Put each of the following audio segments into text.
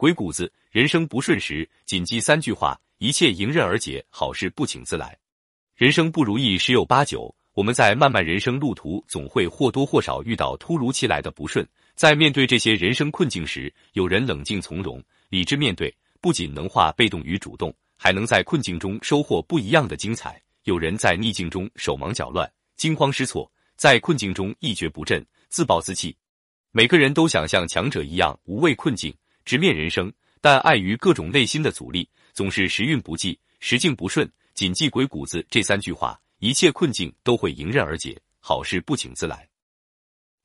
鬼谷子，人生不顺时，谨记三句话，一切迎刃而解，好事不请自来。人生不如意十有八九，我们在漫漫人生路途，总会或多或少遇到突如其来的不顺。在面对这些人生困境时，有人冷静从容、理智面对，不仅能化被动于主动，还能在困境中收获不一样的精彩；有人在逆境中手忙脚乱、惊慌失措，在困境中一蹶不振、自暴自弃。每个人都想像强者一样无畏困境。直面人生，但碍于各种内心的阻力，总是时运不济，时境不顺。谨记鬼谷子这三句话，一切困境都会迎刃而解，好事不请自来。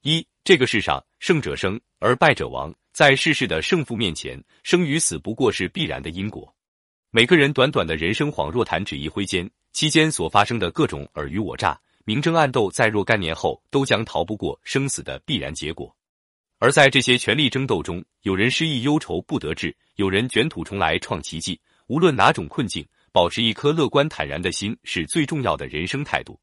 一，这个世上胜者生而败者亡，在世事的胜负面前，生与死不过是必然的因果。每个人短短的人生恍若弹指一挥间，期间所发生的各种尔虞我诈、明争暗斗，在若干年后都将逃不过生死的必然结果。而在这些权力争斗中，有人失意忧愁不得志，有人卷土重来创奇迹。无论哪种困境，保持一颗乐观坦然的心是最重要的人生态度。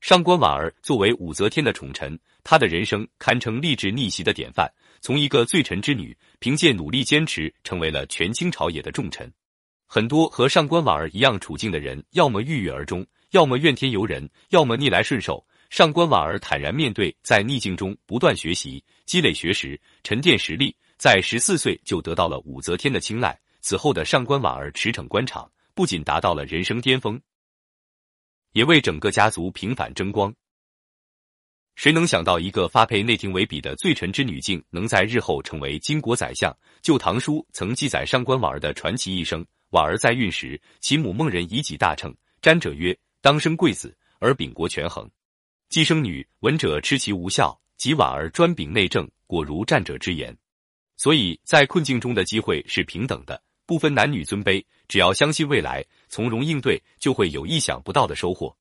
上官婉儿作为武则天的宠臣，她的人生堪称励志逆袭的典范。从一个罪臣之女，凭借努力坚持，成为了权倾朝野的重臣。很多和上官婉儿一样处境的人，要么郁郁而终，要么怨天尤人，要么逆来顺受。上官婉儿坦然面对，在逆境中不断学习、积累学识、沉淀实力，在十四岁就得到了武则天的青睐。此后的上官婉儿驰骋官场，不仅达到了人生巅峰，也为整个家族平反争光。谁能想到，一个发配内廷为笔的罪臣之女，竟能在日后成为巾帼宰相？《旧唐书》曾记载上官婉儿的传奇一生：婉儿在孕时，其母梦人以己大乘，占者曰：“当生贵子，而秉国权衡。”寄生女，闻者吃其无效，及婉儿专秉内政，果如战者之言。所以在困境中的机会是平等的，不分男女尊卑，只要相信未来，从容应对，就会有意想不到的收获。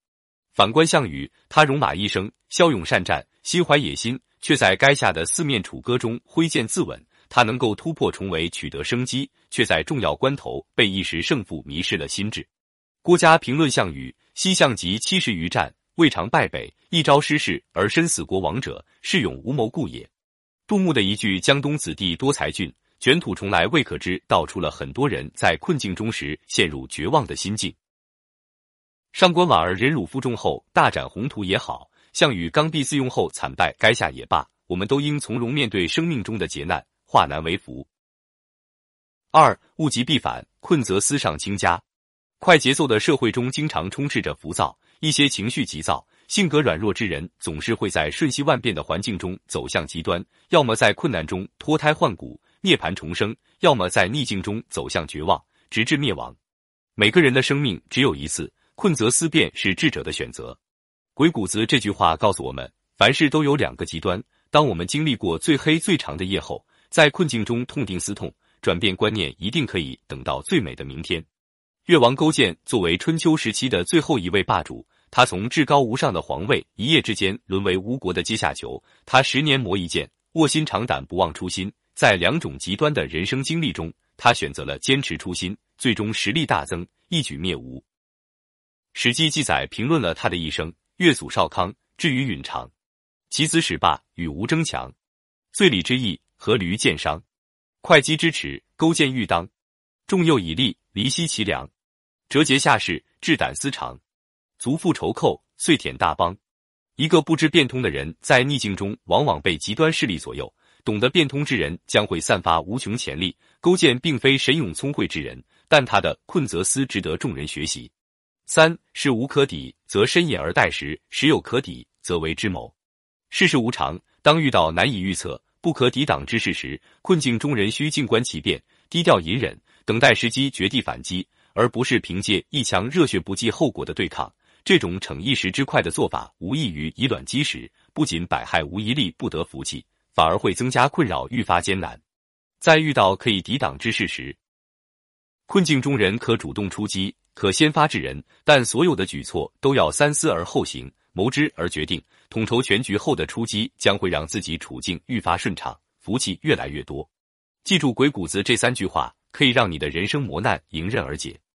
反观项羽，他戎马一生，骁勇善战，心怀野心，却在垓下的四面楚歌中挥剑自刎。他能够突破重围，取得生机，却在重要关头被一时胜负迷失了心智。郭嘉评论项羽：西向及七十余战。未尝败北，一朝失势而身死国亡者，是勇无谋故也。杜牧的一句“江东子弟多才俊，卷土重来未可知”，道出了很多人在困境中时陷入绝望的心境。上官婉儿忍辱负重后大展宏图也好，项羽刚愎自用后惨败垓下也罢，我们都应从容面对生命中的劫难，化难为福。二物极必反，困则思上倾家。快节奏的社会中，经常充斥着浮躁。一些情绪急躁、性格软弱之人，总是会在瞬息万变的环境中走向极端，要么在困难中脱胎换骨、涅槃重生，要么在逆境中走向绝望，直至灭亡。每个人的生命只有一次，困则思变是智者的选择。鬼谷子这句话告诉我们，凡事都有两个极端。当我们经历过最黑最长的夜后，在困境中痛定思痛，转变观念，一定可以等到最美的明天。越王勾践作为春秋时期的最后一位霸主，他从至高无上的皇位一夜之间沦为吴国的阶下囚。他十年磨一剑，卧薪尝胆，不忘初心。在两种极端的人生经历中，他选择了坚持初心，最终实力大增，一举灭吴。《史记》记载评论了他的一生：越祖少康，至于允常，其子始霸，与吴争强，遂礼之义，阖闾见伤，会稽之耻，勾践欲当，众诱以利，离析其良。折节下士，志胆思长，足复仇寇，遂舔大邦。一个不知变通的人，在逆境中往往被极端势力左右；懂得变通之人，将会散发无穷潜力。勾践并非神勇聪慧之人，但他的困则思值得众人学习。三是无可抵，则深掩而待时；时有可抵，则为之谋。世事无常，当遇到难以预测、不可抵挡之事时，困境中人需静观其变，低调隐忍，等待时机，绝地反击。而不是凭借一腔热血不计后果的对抗，这种逞一时之快的做法，无异于以卵击石，不仅百害无一利，不得福气，反而会增加困扰，愈发艰难。在遇到可以抵挡之事时，困境中人可主动出击，可先发制人，但所有的举措都要三思而后行，谋之而决定，统筹全局后的出击，将会让自己处境愈发顺畅，福气越来越多。记住鬼谷子这三句话，可以让你的人生磨难迎刃而解。